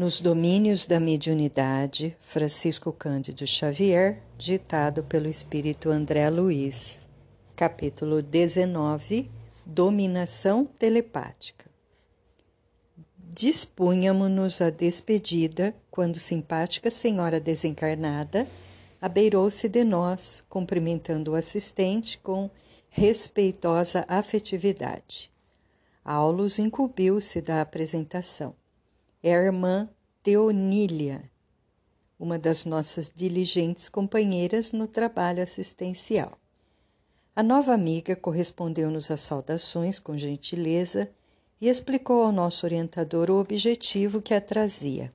Nos Domínios da Mediunidade, Francisco Cândido Xavier, ditado pelo espírito André Luiz. Capítulo 19 Dominação telepática. Dispunhamos-nos à despedida quando simpática senhora desencarnada abeirou-se de nós, cumprimentando o assistente com respeitosa afetividade. Aulus incumbiu-se da apresentação é a irmã Teonília, uma das nossas diligentes companheiras no trabalho assistencial. A nova amiga correspondeu-nos às saudações com gentileza e explicou ao nosso orientador o objetivo que a trazia.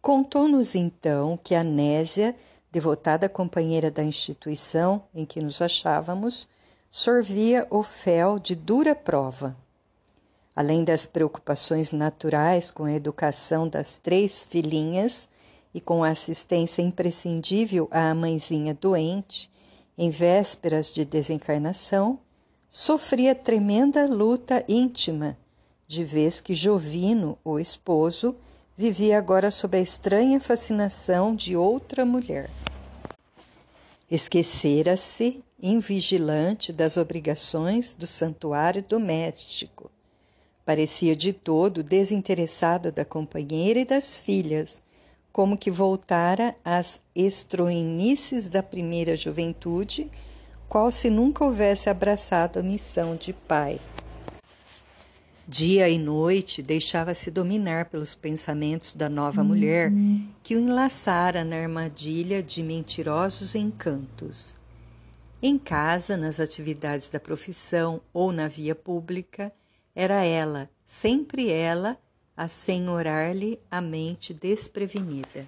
Contou-nos então que a Nésia, devotada companheira da instituição em que nos achávamos, sorvia o fel de dura prova Além das preocupações naturais com a educação das três filhinhas e com a assistência imprescindível à mãezinha doente, em vésperas de desencarnação, sofria tremenda luta íntima, de vez que Jovino, o esposo, vivia agora sob a estranha fascinação de outra mulher. Esquecera-se, invigilante, das obrigações do santuário doméstico Parecia de todo desinteressado da companheira e das filhas, como que voltara às estroinices da primeira juventude, qual se nunca houvesse abraçado a missão de pai. Dia e noite deixava-se dominar pelos pensamentos da nova uhum. mulher que o enlaçara na armadilha de mentirosos encantos. Em casa, nas atividades da profissão ou na via pública, era ela, sempre ela, a senhorar-lhe a mente desprevenida.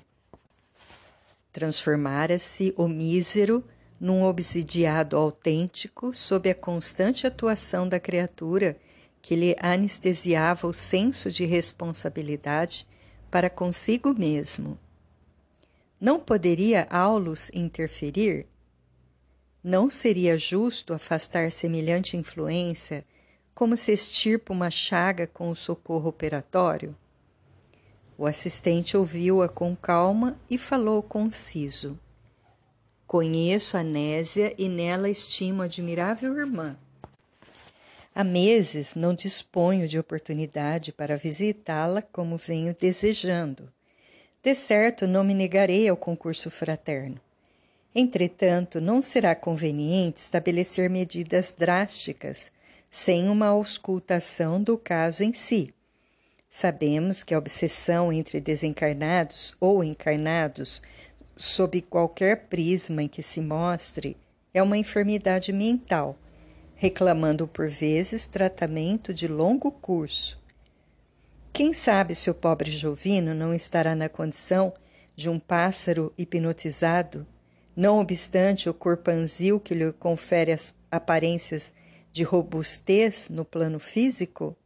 Transformara-se o mísero num obsidiado autêntico sob a constante atuação da criatura que lhe anestesiava o senso de responsabilidade para consigo mesmo. Não poderia Aulus interferir? Não seria justo afastar semelhante influência como se extirpa uma chaga com o socorro operatório? O assistente ouviu-a com calma e falou conciso. Conheço a Nésia e nela estimo a admirável irmã. Há meses não disponho de oportunidade para visitá-la como venho desejando. De certo, não me negarei ao concurso fraterno. Entretanto, não será conveniente estabelecer medidas drásticas sem uma auscultação do caso em si. Sabemos que a obsessão entre desencarnados ou encarnados, sob qualquer prisma em que se mostre, é uma enfermidade mental, reclamando por vezes tratamento de longo curso. Quem sabe se o pobre Jovino não estará na condição de um pássaro hipnotizado, não obstante o corpanzil que lhe confere as aparências de robustez no plano físico?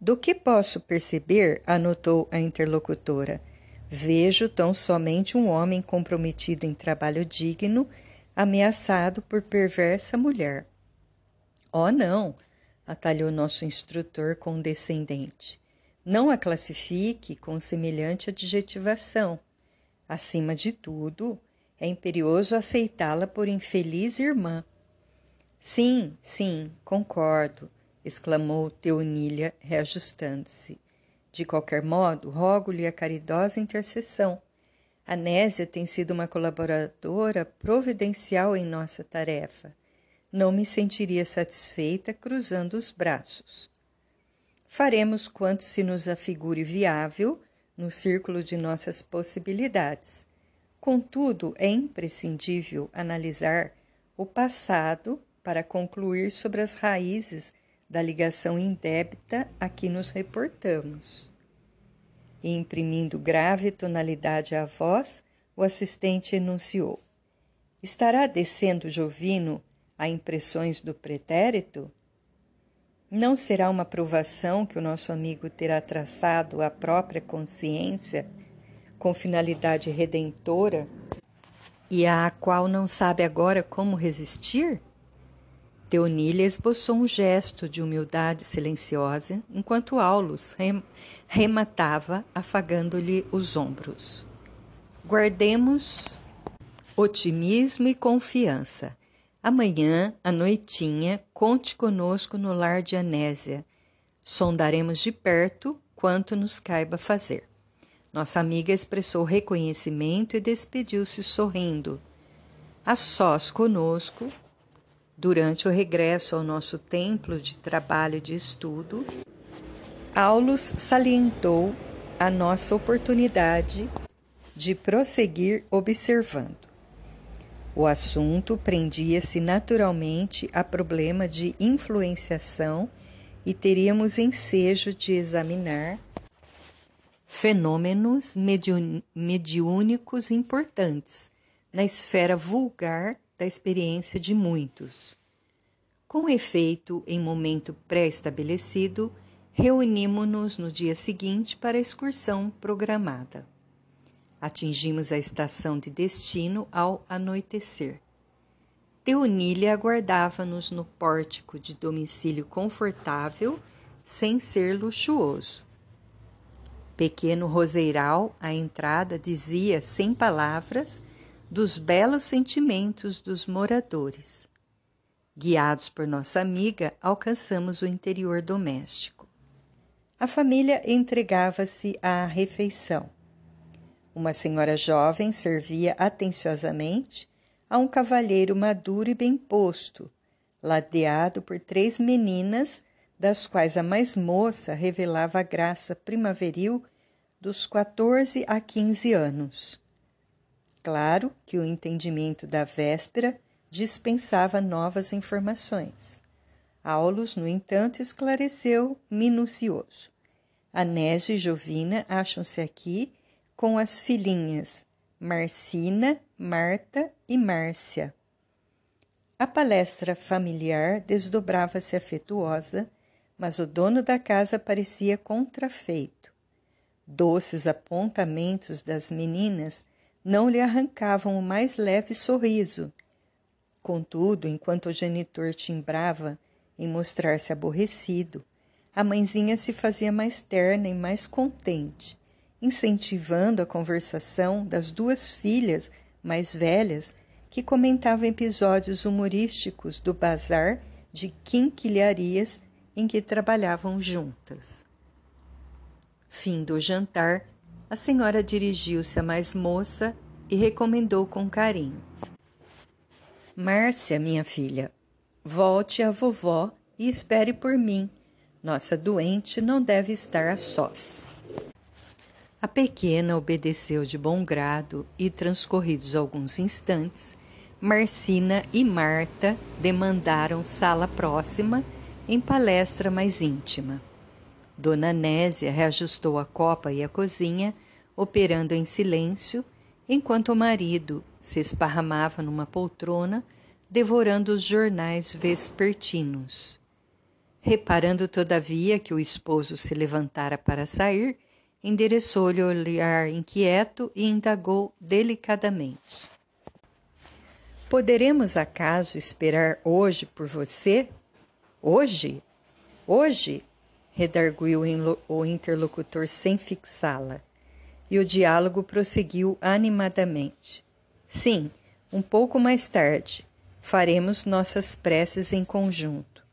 Do que posso perceber, anotou a interlocutora, vejo tão somente um homem comprometido em trabalho digno, ameaçado por perversa mulher. Oh, não, atalhou nosso instrutor condescendente. Não a classifique com semelhante adjetivação. Acima de tudo, é imperioso aceitá-la por infeliz irmã. Sim, sim, concordo, exclamou Teonília, reajustando-se. De qualquer modo, rogo-lhe a caridosa intercessão. A Nésia tem sido uma colaboradora providencial em nossa tarefa. Não me sentiria satisfeita cruzando os braços. Faremos quanto se nos afigure viável no círculo de nossas possibilidades Contudo, é imprescindível analisar o passado para concluir sobre as raízes da ligação indébita a que nos reportamos. E, imprimindo grave tonalidade à voz, o assistente enunciou: Estará descendo Jovino a impressões do pretérito? Não será uma provação que o nosso amigo terá traçado à própria consciência com finalidade redentora e à qual não sabe agora como resistir? Teonília esboçou um gesto de humildade silenciosa, enquanto Aulus rem rematava, afagando-lhe os ombros. Guardemos otimismo e confiança. Amanhã, à noitinha, conte conosco no lar de Anésia. Sondaremos de perto quanto nos caiba fazer. Nossa amiga expressou reconhecimento e despediu-se sorrindo. A sós conosco, durante o regresso ao nosso templo de trabalho e de estudo, Aulus salientou a nossa oportunidade de prosseguir observando. O assunto prendia-se naturalmente a problema de influenciação e teríamos ensejo de examinar fenômenos mediúnicos importantes na esfera vulgar da experiência de muitos. Com efeito, em momento pré-estabelecido, reunimos-nos no dia seguinte para a excursão programada. Atingimos a estação de destino ao anoitecer. Teonília aguardava-nos no pórtico de domicílio confortável, sem ser luxuoso. Pequeno roseiral à entrada dizia, sem palavras, dos belos sentimentos dos moradores. Guiados por nossa amiga, alcançamos o interior doméstico. A família entregava-se à refeição. Uma senhora jovem servia atenciosamente a um cavalheiro maduro e bem posto, ladeado por três meninas, das quais a mais moça revelava a graça primaveril dos 14 a 15 anos. Claro que o entendimento da véspera dispensava novas informações. Aulus, no entanto, esclareceu minucioso. Anésio e Jovina acham-se aqui com as filhinhas Marcina, Marta e Márcia. A palestra familiar desdobrava-se afetuosa, mas o dono da casa parecia contrafeito. Doces apontamentos das meninas não lhe arrancavam o mais leve sorriso. Contudo, enquanto o genitor timbrava em mostrar-se aborrecido, a mãezinha se fazia mais terna e mais contente incentivando a conversação das duas filhas mais velhas que comentavam episódios humorísticos do bazar de quinquilharias em que trabalhavam juntas. Fim do jantar, a senhora dirigiu-se à mais moça e recomendou com carinho: Márcia, minha filha, volte à vovó e espere por mim. Nossa doente não deve estar a sós. A pequena obedeceu de bom grado e, transcorridos alguns instantes, Marcina e Marta demandaram sala próxima em palestra mais íntima. Dona Nésia reajustou a copa e a cozinha, operando em silêncio, enquanto o marido se esparramava numa poltrona, devorando os jornais vespertinos. Reparando, todavia, que o esposo se levantara para sair, endereçou-lhe o olhar inquieto e indagou delicadamente. Poderemos acaso esperar hoje por você? Hoje? Hoje? Redarguiu o interlocutor sem fixá-la. E o diálogo prosseguiu animadamente. Sim, um pouco mais tarde. Faremos nossas preces em conjunto.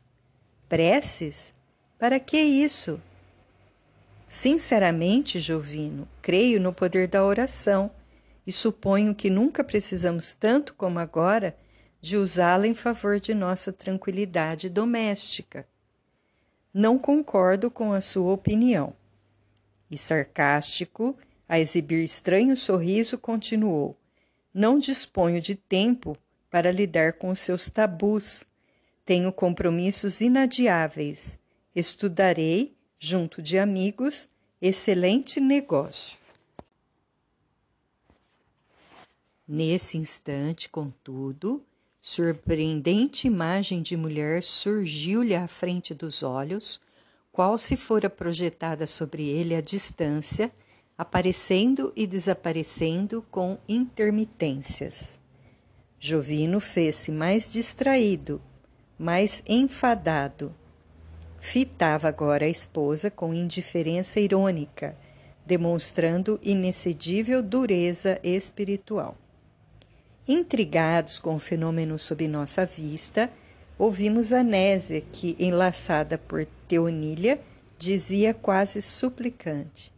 Preces? Para que isso? Sinceramente, Jovino, creio no poder da oração e suponho que nunca precisamos tanto como agora de usá-la em favor de nossa tranquilidade doméstica. Não concordo com a sua opinião. E sarcástico, a exibir estranho sorriso, continuou: Não disponho de tempo para lidar com seus tabus. Tenho compromissos inadiáveis. Estudarei junto de amigos, excelente negócio. Nesse instante, contudo, surpreendente imagem de mulher surgiu-lhe à frente dos olhos, qual se fora projetada sobre ele à distância, aparecendo e desaparecendo com intermitências. Jovino fez-se mais distraído, mais enfadado. Fitava agora a esposa com indiferença irônica, demonstrando inexcedível dureza espiritual. Intrigados com o fenômeno sob nossa vista, ouvimos a Nésia que, enlaçada por Teonília, dizia quase suplicante: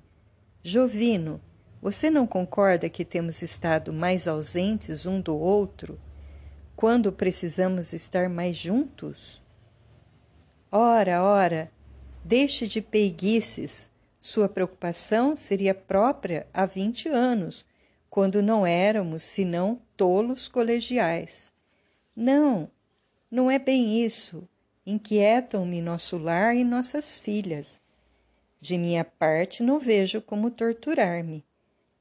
Jovino, você não concorda que temos estado mais ausentes um do outro quando precisamos estar mais juntos? Ora, ora, deixe de peiguices. Sua preocupação seria própria há vinte anos, quando não éramos senão tolos colegiais. Não, não é bem isso. Inquietam-me nosso lar e nossas filhas. De minha parte, não vejo como torturar-me.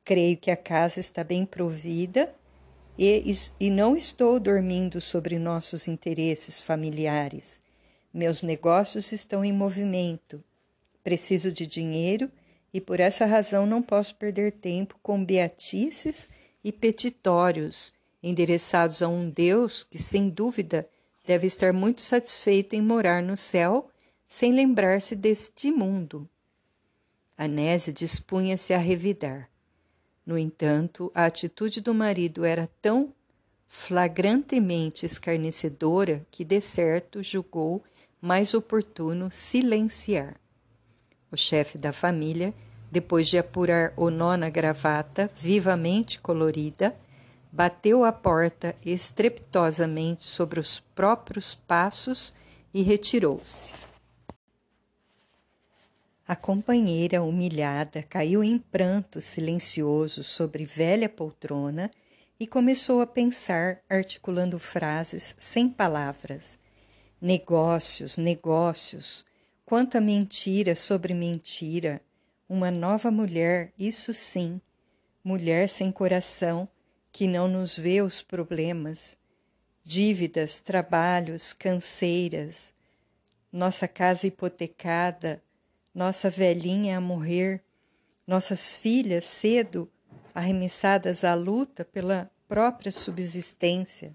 Creio que a casa está bem provida e, e não estou dormindo sobre nossos interesses familiares. Meus negócios estão em movimento. Preciso de dinheiro e por essa razão não posso perder tempo com beatices e petitórios endereçados a um Deus que, sem dúvida, deve estar muito satisfeito em morar no céu sem lembrar-se deste mundo. Anésia dispunha-se a revidar. No entanto, a atitude do marido era tão flagrantemente escarnecedora que, de certo, julgou mais oportuno silenciar. O chefe da família, depois de apurar o nó na gravata, vivamente colorida, bateu a porta estrepitosamente sobre os próprios passos e retirou-se. A companheira, humilhada, caiu em pranto silencioso sobre velha poltrona e começou a pensar, articulando frases sem palavras. Negócios, negócios, quanta mentira sobre mentira. Uma nova mulher, isso sim, mulher sem coração, que não nos vê os problemas, dívidas, trabalhos, canseiras, nossa casa hipotecada, nossa velhinha a morrer, nossas filhas cedo arremessadas à luta pela própria subsistência.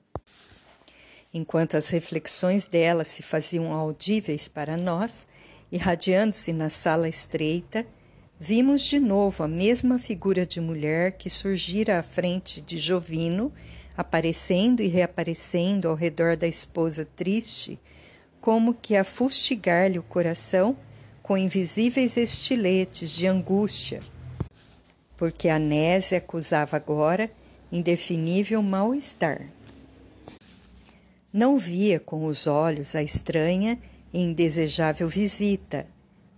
Enquanto as reflexões dela se faziam audíveis para nós, irradiando-se na sala estreita, vimos de novo a mesma figura de mulher que surgira à frente de Jovino, aparecendo e reaparecendo ao redor da esposa triste, como que a fustigar-lhe o coração com invisíveis estiletes de angústia, porque a Nésia acusava agora indefinível mal-estar. Não via com os olhos a estranha indesejável visita.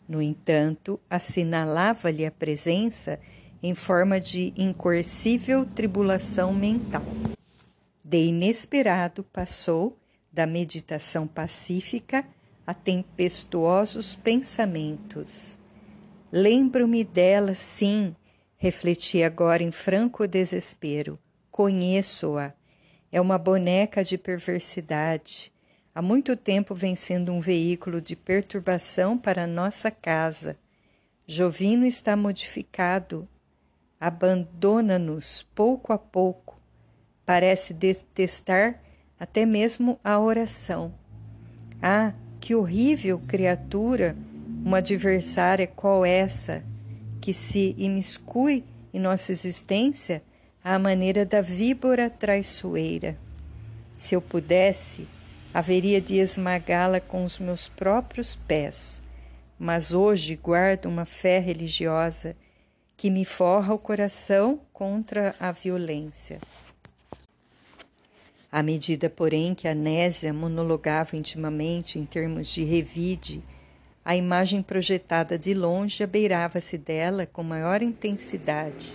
No entanto, assinalava-lhe a presença em forma de incoercível tribulação mental. De inesperado passou da meditação pacífica a tempestuosos pensamentos. Lembro-me dela, sim, refleti agora em franco desespero. Conheço-a. É uma boneca de perversidade. Há muito tempo vem sendo um veículo de perturbação para nossa casa. Jovino está modificado. Abandona-nos pouco a pouco. Parece detestar até mesmo a oração. Ah, que horrível criatura, uma adversária qual essa, que se imiscui em nossa existência à maneira da víbora traiçoeira. Se eu pudesse, haveria de esmagá-la com os meus próprios pés, mas hoje guardo uma fé religiosa que me forra o coração contra a violência. À medida, porém, que a Nésia monologava intimamente em termos de revide, a imagem projetada de longe abeirava-se dela com maior intensidade,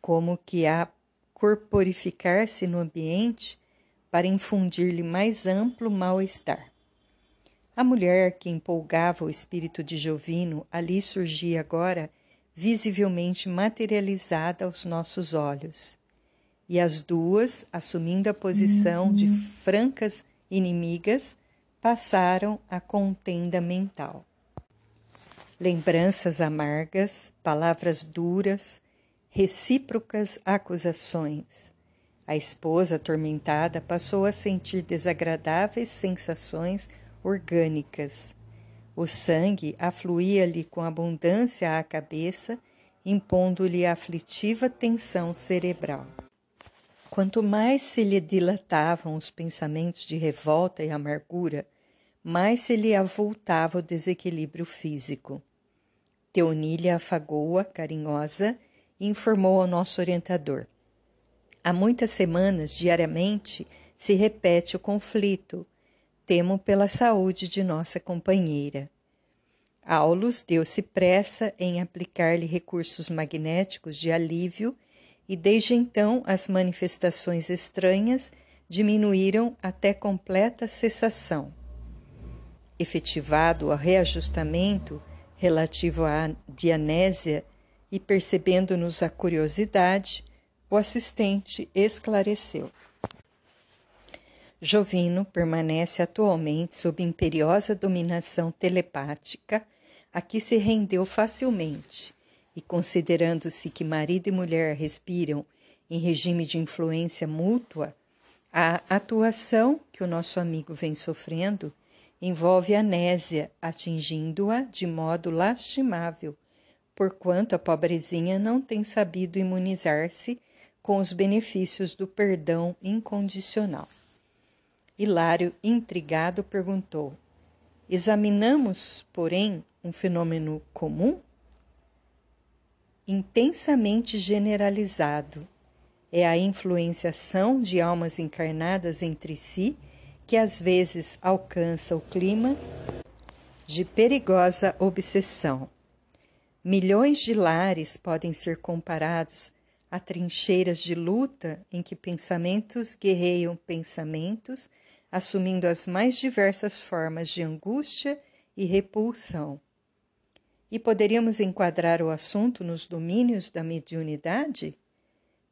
como que a corporificar-se no ambiente para infundir-lhe mais amplo mal-estar. A mulher que empolgava o espírito de Jovino ali surgia agora visivelmente materializada aos nossos olhos e as duas, assumindo a posição uhum. de francas inimigas, passaram a contenda mental. Lembranças amargas, palavras duras, recíprocas acusações. A esposa, atormentada, passou a sentir desagradáveis sensações orgânicas. O sangue afluía-lhe com abundância à cabeça, impondo-lhe aflitiva tensão cerebral. Quanto mais se lhe dilatavam os pensamentos de revolta e amargura, mais se lhe avultava o desequilíbrio físico. Teonília afagou-a, carinhosa, e informou ao nosso orientador. Há muitas semanas, diariamente, se repete o conflito. Temo pela saúde de nossa companheira. Aulus deu-se pressa em aplicar-lhe recursos magnéticos de alívio e desde então as manifestações estranhas diminuíram até completa cessação. Efetivado o reajustamento relativo à dianésia e percebendo-nos a curiosidade, o assistente esclareceu. Jovino permanece atualmente sob imperiosa dominação telepática, a que se rendeu facilmente, e considerando-se que marido e mulher respiram em regime de influência mútua, a atuação que o nosso amigo vem sofrendo envolve anésia, atingindo-a de modo lastimável, porquanto a pobrezinha não tem sabido imunizar-se com os benefícios do perdão incondicional. Hilário, intrigado, perguntou: Examinamos, porém, um fenômeno comum? Intensamente generalizado. É a influenciação de almas encarnadas entre si que às vezes alcança o clima de perigosa obsessão. Milhões de lares podem ser comparados a trincheiras de luta em que pensamentos guerreiam pensamentos, assumindo as mais diversas formas de angústia e repulsão. E poderíamos enquadrar o assunto nos domínios da mediunidade?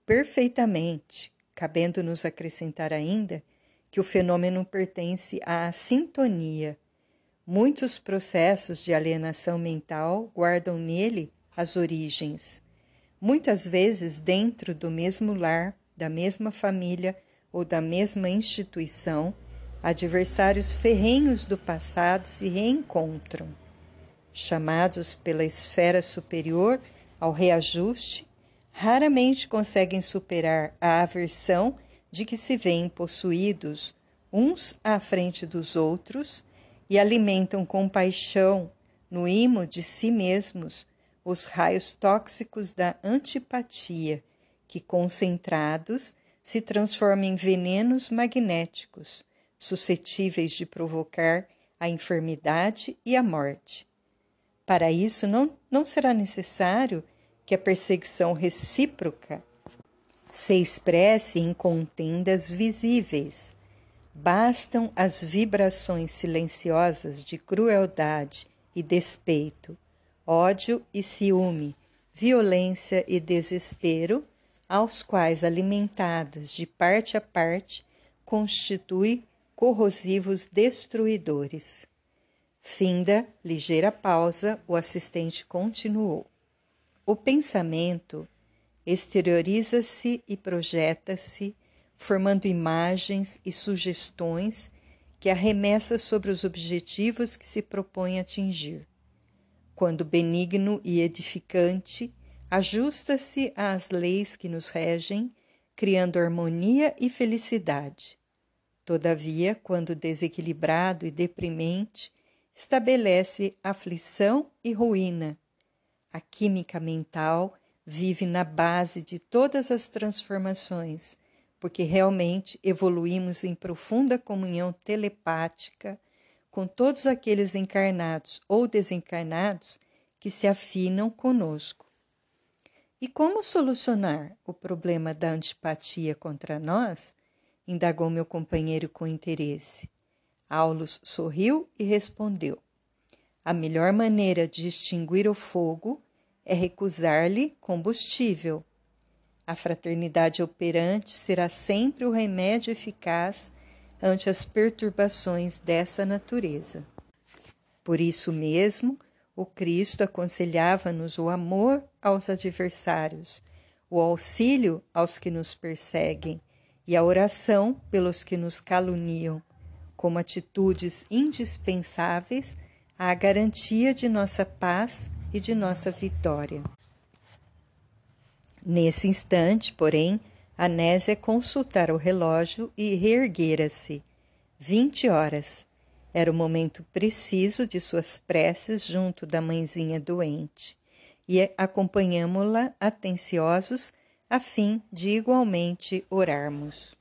Perfeitamente, cabendo-nos acrescentar ainda que o fenômeno pertence à sintonia. Muitos processos de alienação mental guardam nele as origens muitas vezes dentro do mesmo lar, da mesma família ou da mesma instituição, adversários ferrenhos do passado se reencontram. Chamados pela esfera superior ao reajuste, raramente conseguem superar a aversão de que se veem possuídos uns à frente dos outros e alimentam compaixão no imo de si mesmos os raios tóxicos da antipatia, que concentrados se transformam em venenos magnéticos, suscetíveis de provocar a enfermidade e a morte. Para isso, não, não será necessário que a perseguição recíproca se expresse em contendas visíveis. Bastam as vibrações silenciosas de crueldade e despeito ódio e ciúme, violência e desespero, aos quais, alimentadas de parte a parte, constitui corrosivos destruidores. Finda ligeira pausa, o assistente continuou. O pensamento exterioriza-se e projeta-se, formando imagens e sugestões que arremessa sobre os objetivos que se propõe atingir quando benigno e edificante, ajusta-se às leis que nos regem, criando harmonia e felicidade. Todavia, quando desequilibrado e deprimente, estabelece aflição e ruína. A química mental vive na base de todas as transformações, porque realmente evoluímos em profunda comunhão telepática com todos aqueles encarnados ou desencarnados que se afinam conosco. E como solucionar o problema da antipatia contra nós? indagou meu companheiro com interesse. Aulus sorriu e respondeu: A melhor maneira de extinguir o fogo é recusar-lhe combustível. A fraternidade operante será sempre o remédio eficaz ante as perturbações dessa natureza. Por isso mesmo, o Cristo aconselhava-nos o amor aos adversários, o auxílio aos que nos perseguem, e a oração pelos que nos caluniam, como atitudes indispensáveis à garantia de nossa paz e de nossa vitória. Nesse instante, porém, Anésia consultara o relógio e reerguera-se. Vinte horas. Era o momento preciso de suas preces junto da mãezinha doente, e acompanhamo-la atenciosos a fim de igualmente orarmos.